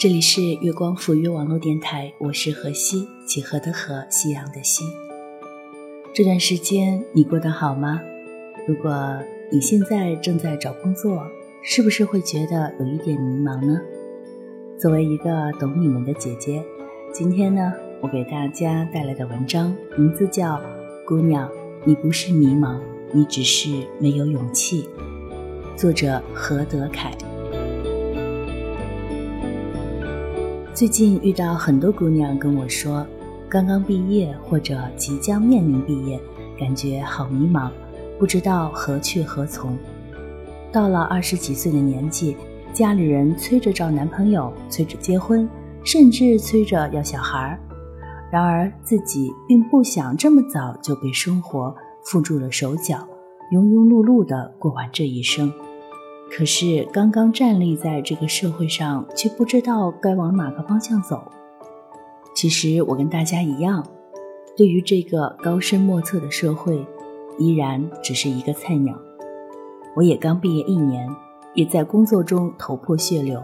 这里是月光抚育网络电台，我是何西，几何的何，夕阳的西。这段时间你过得好吗？如果你现在正在找工作，是不是会觉得有一点迷茫呢？作为一个懂你们的姐姐，今天呢，我给大家带来的文章名字叫《姑娘，你不是迷茫，你只是没有勇气》，作者何德凯。最近遇到很多姑娘跟我说，刚刚毕业或者即将面临毕业，感觉好迷茫，不知道何去何从。到了二十几岁的年纪，家里人催着找男朋友，催着结婚，甚至催着要小孩儿。然而自己并不想这么早就被生活缚住了手脚，庸庸碌碌地过完这一生。可是刚刚站立在这个社会上，却不知道该往哪个方向走。其实我跟大家一样，对于这个高深莫测的社会，依然只是一个菜鸟。我也刚毕业一年，也在工作中头破血流，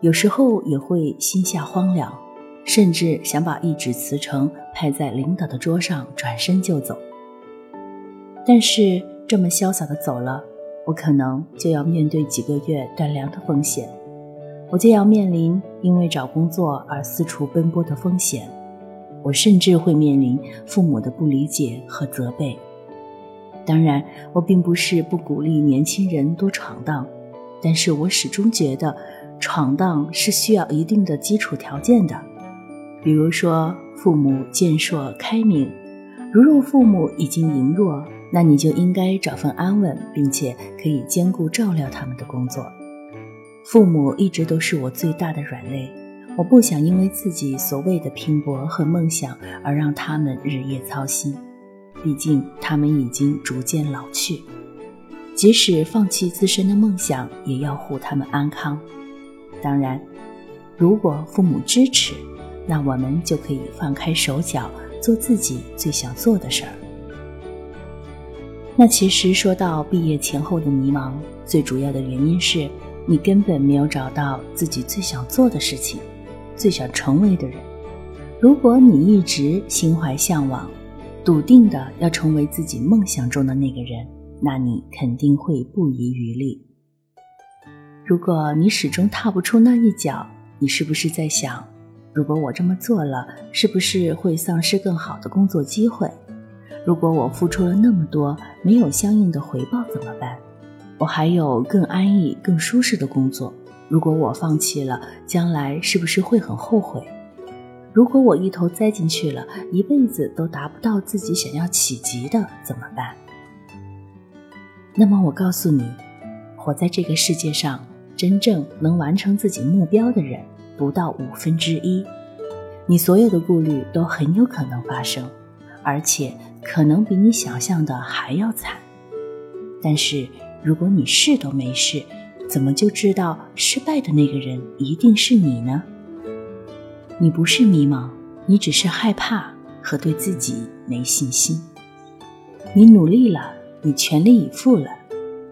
有时候也会心下荒凉，甚至想把一纸辞呈拍在领导的桌上，转身就走。但是这么潇洒的走了。我可能就要面对几个月断粮的风险，我就要面临因为找工作而四处奔波的风险，我甚至会面临父母的不理解和责备。当然，我并不是不鼓励年轻人多闯荡，但是我始终觉得，闯荡是需要一定的基础条件的，比如说父母健硕开明，如若父母已经羸弱。那你就应该找份安稳并且可以兼顾照料他们的工作。父母一直都是我最大的软肋，我不想因为自己所谓的拼搏和梦想而让他们日夜操心。毕竟他们已经逐渐老去，即使放弃自身的梦想，也要护他们安康。当然，如果父母支持，那我们就可以放开手脚，做自己最想做的事儿。那其实说到毕业前后的迷茫，最主要的原因是你根本没有找到自己最想做的事情，最想成为的人。如果你一直心怀向往，笃定的要成为自己梦想中的那个人，那你肯定会不遗余力。如果你始终踏不出那一脚，你是不是在想，如果我这么做了，是不是会丧失更好的工作机会？如果我付出了那么多，没有相应的回报怎么办？我还有更安逸、更舒适的工作。如果我放弃了，将来是不是会很后悔？如果我一头栽进去了，一辈子都达不到自己想要企及的，怎么办？那么我告诉你，活在这个世界上，真正能完成自己目标的人不到五分之一。你所有的顾虑都很有可能发生。而且可能比你想象的还要惨，但是如果你试都没试，怎么就知道失败的那个人一定是你呢？你不是迷茫，你只是害怕和对自己没信心。你努力了，你全力以赴了，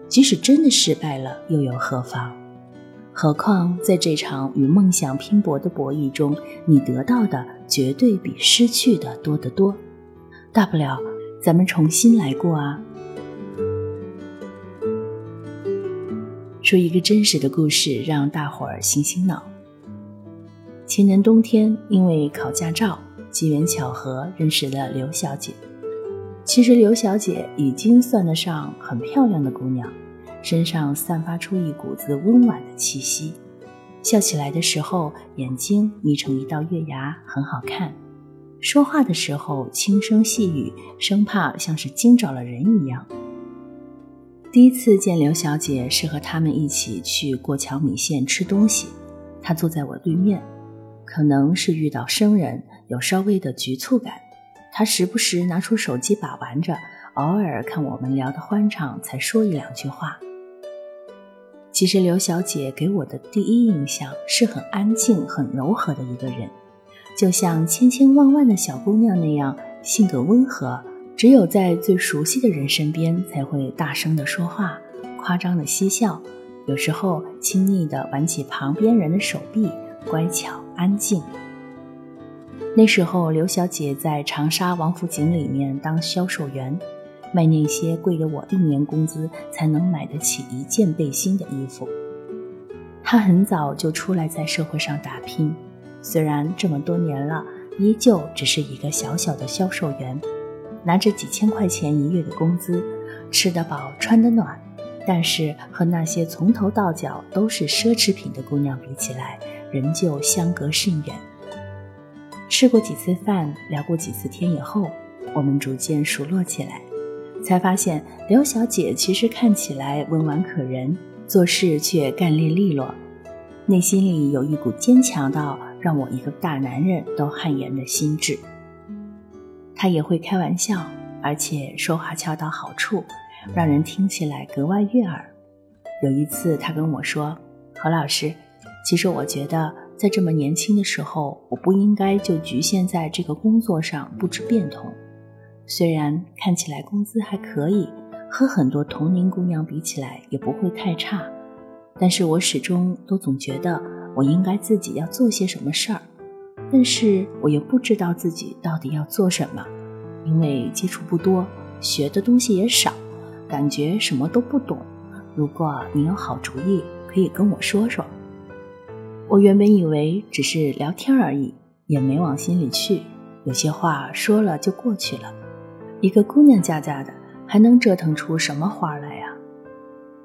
即使真的失败了，又有何妨？何况在这场与梦想拼搏的博弈中，你得到的绝对比失去的多得多。大不了咱们重新来过啊。说一个真实的故事让大伙儿醒醒脑。前年冬天因为考驾照机缘巧合认识了刘小姐。其实刘小姐已经算得上很漂亮的姑娘身上散发出一股子温暖的气息。笑起来的时候眼睛眯成一道月牙很好看。说话的时候轻声细语，生怕像是惊着了人一样。第一次见刘小姐是和他们一起去过桥米线吃东西，她坐在我对面，可能是遇到生人有稍微的局促感，她时不时拿出手机把玩着，偶尔看我们聊得欢畅才说一两句话。其实刘小姐给我的第一印象是很安静、很柔和的一个人，就像千千万万的小姑娘那样，性格温和。只有在最熟悉的人身边，才会大声的说话，夸张的嬉笑，有时候亲昵的挽起旁边人的手臂，乖巧安静。那时候，刘小姐在长沙王府井里面当销售员，卖那些贵得我一年工资才能买得起一件背心的衣服。她很早就出来在社会上打拼，虽然这么多年了，依旧只是一个小小的销售员。拿着几千块钱一月的工资，吃得饱，穿得暖，但是和那些从头到脚都是奢侈品的姑娘比起来，仍旧相隔甚远。吃过几次饭，聊过几次天以后，我们逐渐熟络起来，才发现刘小姐其实看起来温婉可人，做事却干练利落，内心里有一股坚强到让我一个大男人都汗颜的心智。他也会开玩笑，而且说话恰到好处，让人听起来格外悦耳。有一次，他跟我说：“何老师，其实我觉得在这么年轻的时候，我不应该就局限在这个工作上不知变通。虽然看起来工资还可以，和很多同龄姑娘比起来也不会太差，但是我始终都总觉得我应该自己要做些什么事儿。”但是我又不知道自己到底要做什么，因为接触不多，学的东西也少，感觉什么都不懂。如果你有好主意，可以跟我说说。我原本以为只是聊天而已，也没往心里去。有些话说了就过去了。一个姑娘家家的，还能折腾出什么花来？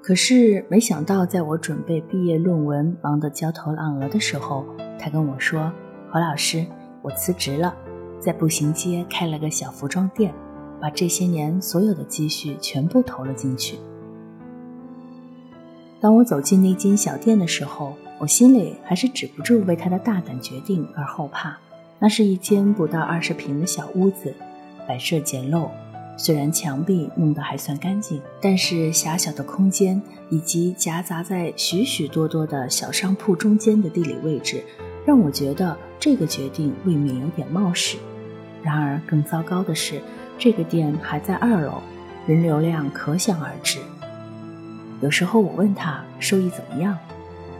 可是没想到，在我准备毕业论文，忙得焦头烂额的时候，他跟我说。何老师，我辞职了，在步行街开了个小服装店，把这些年所有的积蓄全部投了进去。当我走进那间小店的时候，我心里还是止不住为他的大胆决定而后怕。那是一间不到二十平的小屋子，摆设简陋，虽然墙壁弄得还算干净，但是狭小的空间以及夹杂在许许多多的小商铺中间的地理位置。让我觉得这个决定未免有点冒失。然而，更糟糕的是，这个店还在二楼，人流量可想而知。有时候我问他收益怎么样，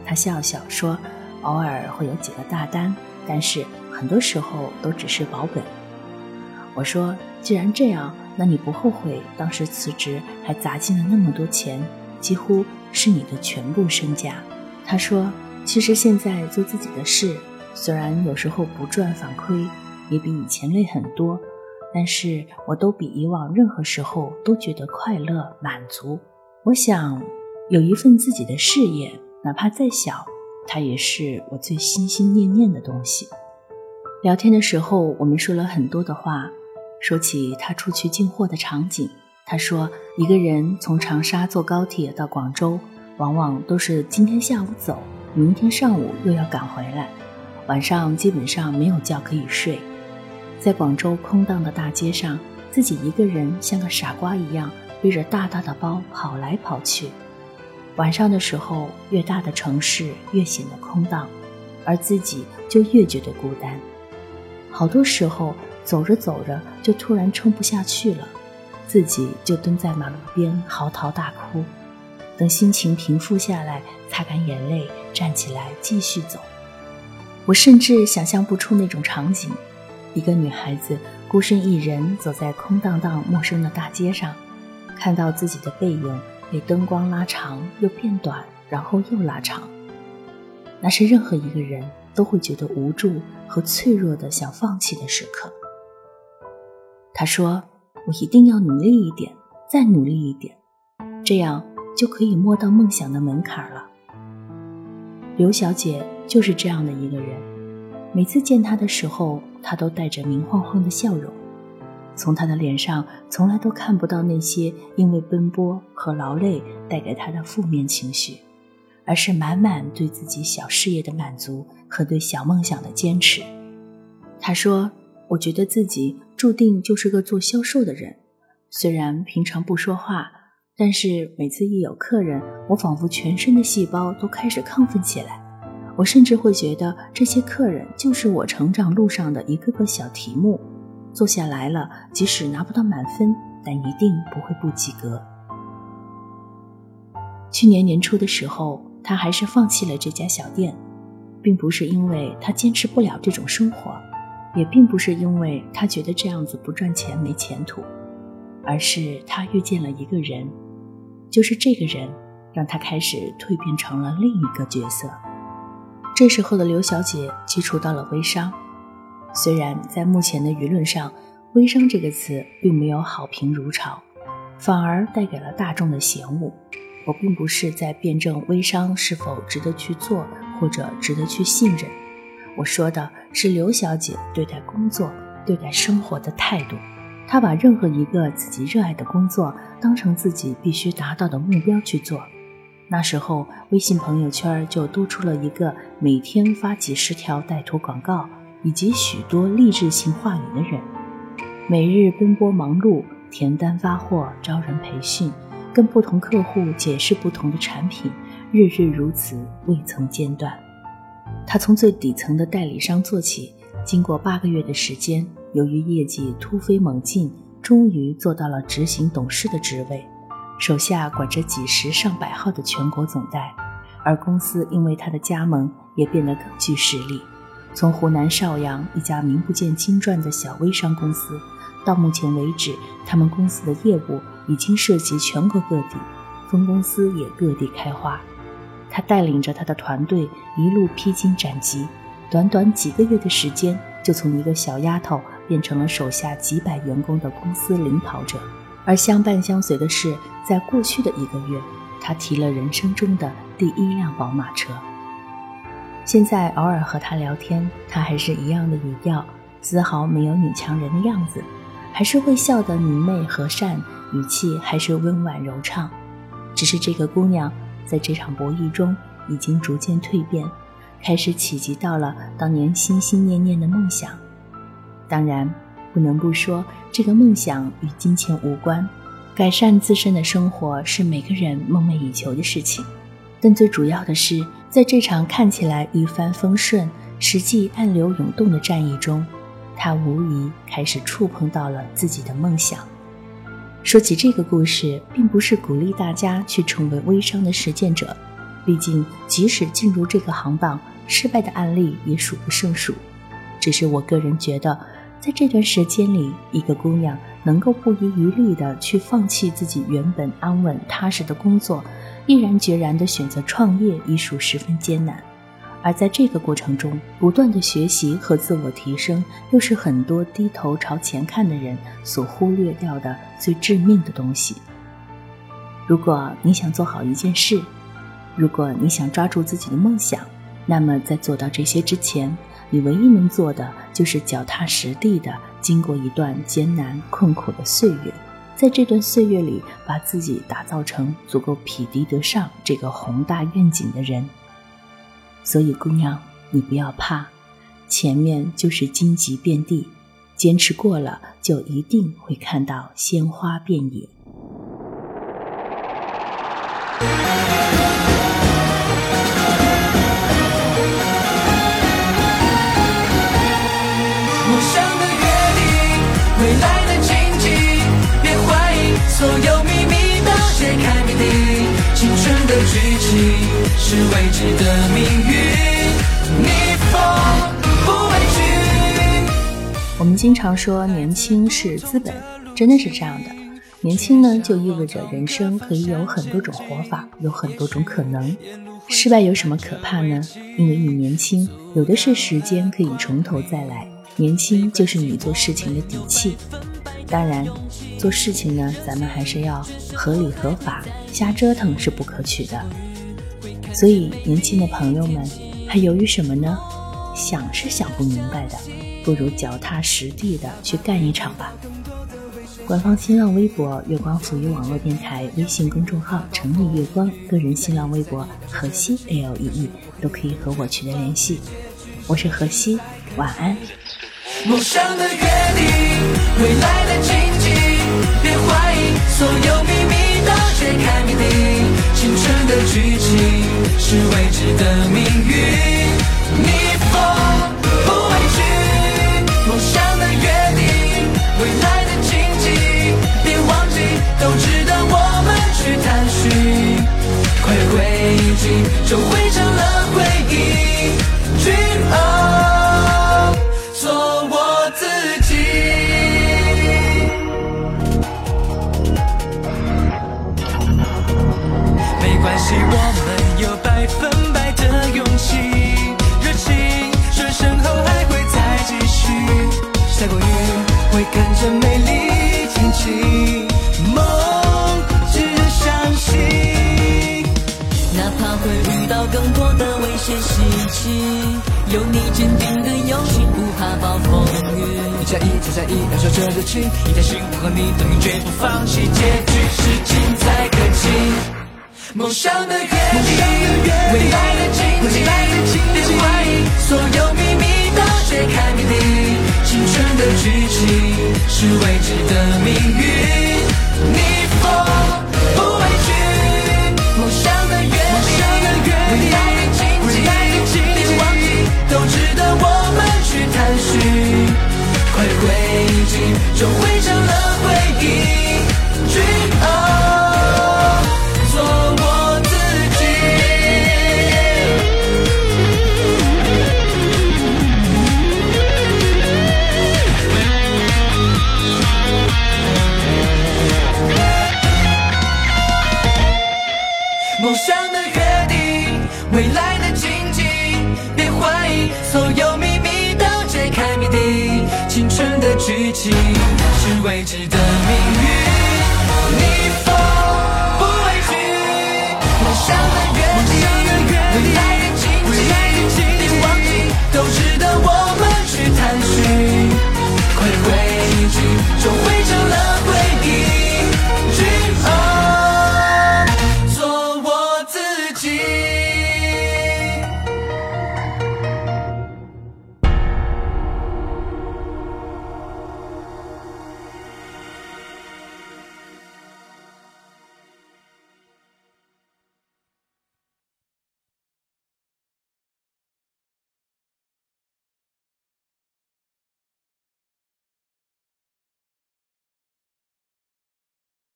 他笑笑说：“偶尔会有几个大单，但是很多时候都只是保本。”我说：“既然这样，那你不后悔当时辞职还砸进了那么多钱，几乎是你的全部身家？”他说。其实现在做自己的事，虽然有时候不赚反亏，也比以前累很多，但是我都比以往任何时候都觉得快乐满足。我想有一份自己的事业，哪怕再小，它也是我最心心念念的东西。聊天的时候，我们说了很多的话，说起他出去进货的场景。他说，一个人从长沙坐高铁到广州，往往都是今天下午走。明天上午又要赶回来，晚上基本上没有觉可以睡，在广州空荡的大街上，自己一个人像个傻瓜一样背着大大的包跑来跑去。晚上的时候，越大的城市越显得空荡，而自己就越觉得孤单。好多时候走着走着就突然撑不下去了，自己就蹲在马路边嚎啕大哭。等心情平复下来，擦干眼泪，站起来继续走。我甚至想象不出那种场景：一个女孩子孤身一人走在空荡荡、陌生的大街上，看到自己的背影被灯光拉长又变短，然后又拉长。那是任何一个人都会觉得无助和脆弱的想放弃的时刻。他说：“我一定要努力一点，再努力一点，这样就可以摸到梦想的门槛了。”刘小姐就是这样的一个人，每次见她的时候，她都带着明晃晃的笑容，从她的脸上从来都看不到那些因为奔波和劳累带给她的负面情绪。而是满满对自己小事业的满足和对小梦想的坚持。他说：“我觉得自己注定就是个做销售的人，虽然平常不说话，但是每次一有客人，我仿佛全身的细胞都开始亢奋起来。我甚至会觉得这些客人就是我成长路上的一个个小题目，做下来了，即使拿不到满分，但一定不会不及格。”去年年初的时候。他还是放弃了这家小店，并不是因为他坚持不了这种生活，也并不是因为他觉得这样子不赚钱没前途，而是他遇见了一个人，就是这个人让他开始蜕变成了另一个角色。这时候的刘小姐接触到了微商，虽然在目前的舆论上，微商这个词并没有好评如潮，反而带给了大众的嫌恶。我并不是在辩证微商是否值得去做或者值得去信任，我说的是刘小姐对待工作、对待生活的态度。她把任何一个自己热爱的工作当成自己必须达到的目标去做。那时候，微信朋友圈就多出了一个每天发几十条带图广告以及许多励志性话语的人，每日奔波忙碌，填单发货，招人培训。跟不同客户解释不同的产品，日日如此，未曾间断。他从最底层的代理商做起，经过八个月的时间，由于业绩突飞猛进，终于做到了执行董事的职位，手下管着几十上百号的全国总代。而公司因为他的加盟，也变得更具实力。从湖南邵阳一家名不见经传的小微商公司，到目前为止，他们公司的业务。已经涉及全国各地，分公司也各地开花。他带领着他的团队一路披荆斩棘，短短几个月的时间，就从一个小丫头变成了手下几百员工的公司领跑者。而相伴相随的是，在过去的一个月，他提了人生中的第一辆宝马车。现在偶尔和他聊天，他还是一样的语调，丝毫没有女强人的样子，还是会笑得明媚和善。语气还是温婉柔畅，只是这个姑娘在这场博弈中已经逐渐蜕变，开始企及到了当年心心念念的梦想。当然，不能不说这个梦想与金钱无关，改善自身的生活是每个人梦寐以求的事情。但最主要的是，在这场看起来一帆风顺，实际暗流涌动的战役中，他无疑开始触碰到了自己的梦想。说起这个故事，并不是鼓励大家去成为微商的实践者，毕竟即使进入这个行当，失败的案例也数不胜数。只是我个人觉得，在这段时间里，一个姑娘能够不遗余力地去放弃自己原本安稳踏实的工作，毅然决然地选择创业，已属十分艰难。而在这个过程中，不断的学习和自我提升，又是很多低头朝前看的人所忽略掉的最致命的东西。如果你想做好一件事，如果你想抓住自己的梦想，那么在做到这些之前，你唯一能做的就是脚踏实地的经过一段艰难困苦的岁月，在这段岁月里，把自己打造成足够匹敌得上这个宏大愿景的人。所以，姑娘，你不要怕，前面就是荆棘遍地，坚持过了，就一定会看到鲜花遍野。陌生的约定，未来的荆棘，别怀疑，所有秘密都揭开，是未知的命运，逆风不畏惧。我们经常说年轻是资本，真的是这样的。年轻呢，就意味着人生可以有很多种活法，有很多种可能。失败有什么可怕呢？因为你年轻，有的是时间可以从头再来。年轻就是你做事情的底气。当然，做事情呢，咱们还是要合理合法，瞎折腾是不可取的。所以，年轻的朋友们，还犹豫什么呢？想是想不明白的，不如脚踏实地的去干一场吧。官方新浪微博“月光浮语网络电台”微信公众号“成立月光”个人新浪微博“河西 L E E” 都可以和我取得联系。我是河西，晚安。梦想的约定，未来的，别怀疑，所有秘密都揭开谜底。青春的剧情是未知的命运，逆风不畏惧。梦想的约定，未来的荆棘，别忘记。都值得我们去探寻，快乐轨迹就汇成了回忆。Dream on，有你坚定的勇气，不怕暴风雨。一加一再加一，燃烧着热情，一条心，我和你等于绝不放弃，结局是近在可及。梦想的约定，未来的荆棘，别怀疑，所有秘密都揭开谜底。青春的剧情是未知的命运，都